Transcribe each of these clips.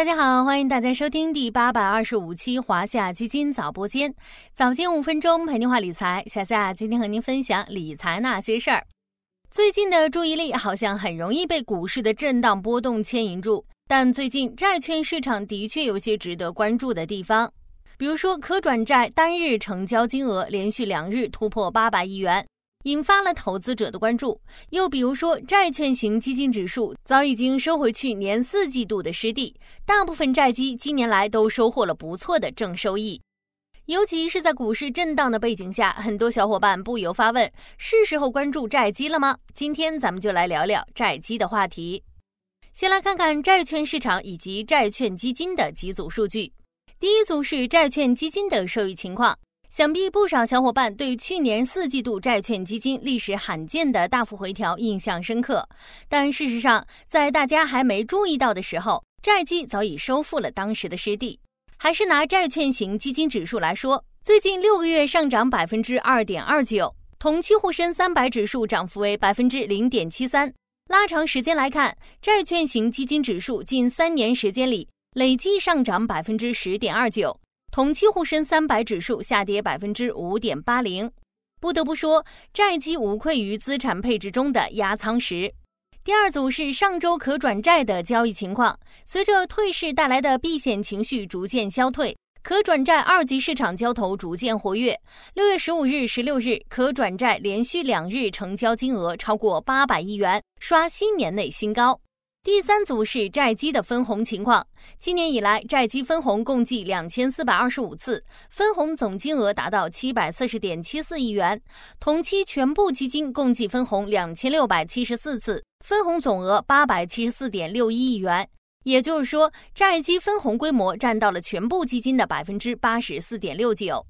大家好，欢迎大家收听第八百二十五期华夏基金早播间，早间五分钟陪您话理财。小夏今天和您分享理财那些事儿。最近的注意力好像很容易被股市的震荡波动牵引住，但最近债券市场的确有些值得关注的地方，比如说可转债单日成交金额连续两日突破八百亿元。引发了投资者的关注。又比如说，债券型基金指数早已经收回去年四季度的失地，大部分债基今年来都收获了不错的正收益。尤其是在股市震荡的背景下，很多小伙伴不由发问：是时候关注债基了吗？今天咱们就来聊聊债基的话题。先来看看债券市场以及债券基金的几组数据。第一组是债券基金的收益情况。想必不少小伙伴对去年四季度债券基金历史罕见的大幅回调印象深刻，但事实上，在大家还没注意到的时候，债基早已收复了当时的失地。还是拿债券型基金指数来说，最近六个月上涨百分之二点二九，同期沪深三百指数涨幅为百分之零点七三。拉长时间来看，债券型基金指数近三年时间里累计上涨百分之十点二九。同期沪深三百指数下跌百分之五点八零，不得不说，债基无愧于资产配置中的压舱石。第二组是上周可转债的交易情况，随着退市带来的避险情绪逐渐消退，可转债二级市场交投逐渐活跃。六月十五日、十六日，可转债连续两日成交金额超过八百亿元，刷新年内新高。第三组是债基的分红情况。今年以来，债基分红共计两千四百二十五次，分红总金额达到七百四十点七四亿元。同期全部基金共计分红两千六百七十四次，分红总额八百七十四点六一亿元。也就是说，债基分红规模占到了全部基金的百分之八十四点六九。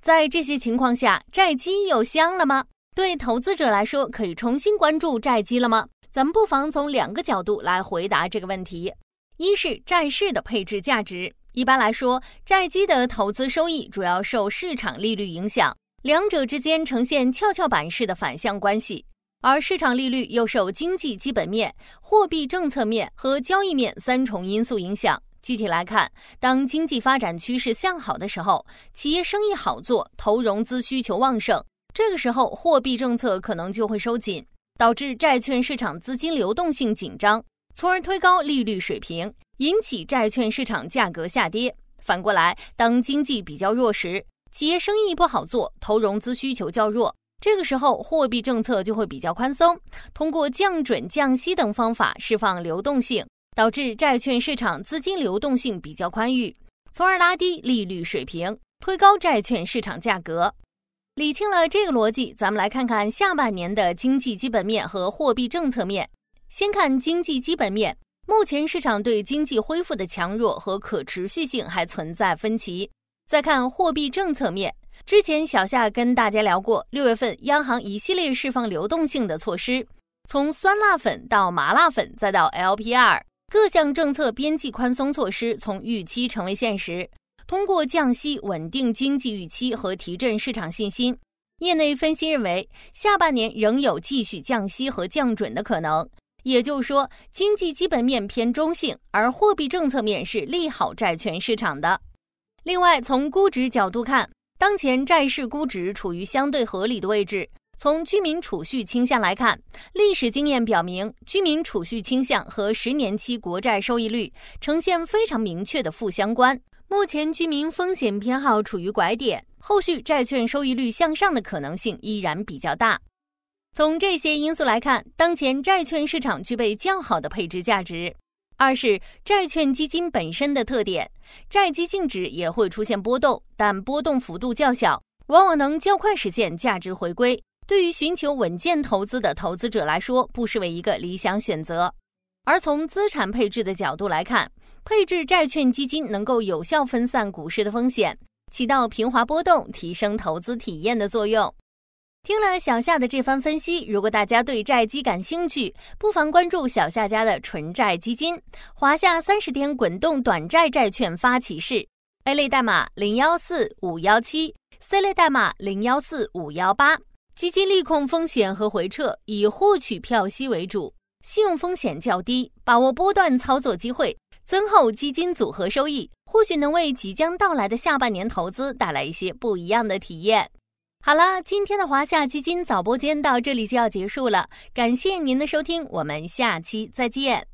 在这些情况下，债基又香了吗？对投资者来说，可以重新关注债基了吗？咱们不妨从两个角度来回答这个问题：一是债市的配置价值。一般来说，债基的投资收益主要受市场利率影响，两者之间呈现跷跷板式的反向关系。而市场利率又受经济基本面、货币政策面和交易面三重因素影响。具体来看，当经济发展趋势向好的时候，企业生意好做，投融资需求旺盛，这个时候货币政策可能就会收紧。导致债券市场资金流动性紧张，从而推高利率水平，引起债券市场价格下跌。反过来，当经济比较弱时，企业生意不好做，投融资需求较弱，这个时候货币政策就会比较宽松，通过降准、降息等方法释放流动性，导致债券市场资金流动性比较宽裕，从而拉低利率水平，推高债券市场价格。理清了这个逻辑，咱们来看看下半年的经济基本面和货币政策面。先看经济基本面，目前市场对经济恢复的强弱和可持续性还存在分歧。再看货币政策面，之前小夏跟大家聊过，六月份央行一系列释放流动性的措施，从酸辣粉到麻辣粉，再到 LPR，各项政策边际宽松措施从预期成为现实。通过降息稳定经济预期和提振市场信心，业内分析认为，下半年仍有继续降息和降准的可能。也就是说，经济基本面偏中性，而货币政策面是利好债券市场的。另外，从估值角度看，当前债市估值处于相对合理的位置。从居民储蓄倾向来看，历史经验表明，居民储蓄倾向和十年期国债收益率呈现非常明确的负相关。目前居民风险偏好处于拐点，后续债券收益率向上的可能性依然比较大。从这些因素来看，当前债券市场具备较好的配置价值。二是债券基金本身的特点，债基净值也会出现波动，但波动幅度较小，往往能较快实现价值回归。对于寻求稳健投资的投资者来说，不失为一个理想选择。而从资产配置的角度来看，配置债券基金能够有效分散股市的风险，起到平滑波动、提升投资体验的作用。听了小夏的这番分析，如果大家对债基感兴趣，不妨关注小夏家的纯债基金——华夏三十天滚动短债债券发起式，A 类代码零幺四五幺七，C 类代码零幺四五幺八。基金利空风险和回撤，以获取票息为主。信用风险较低，把握波段操作机会，增厚基金组合收益，或许能为即将到来的下半年投资带来一些不一样的体验。好了，今天的华夏基金早播间到这里就要结束了，感谢您的收听，我们下期再见。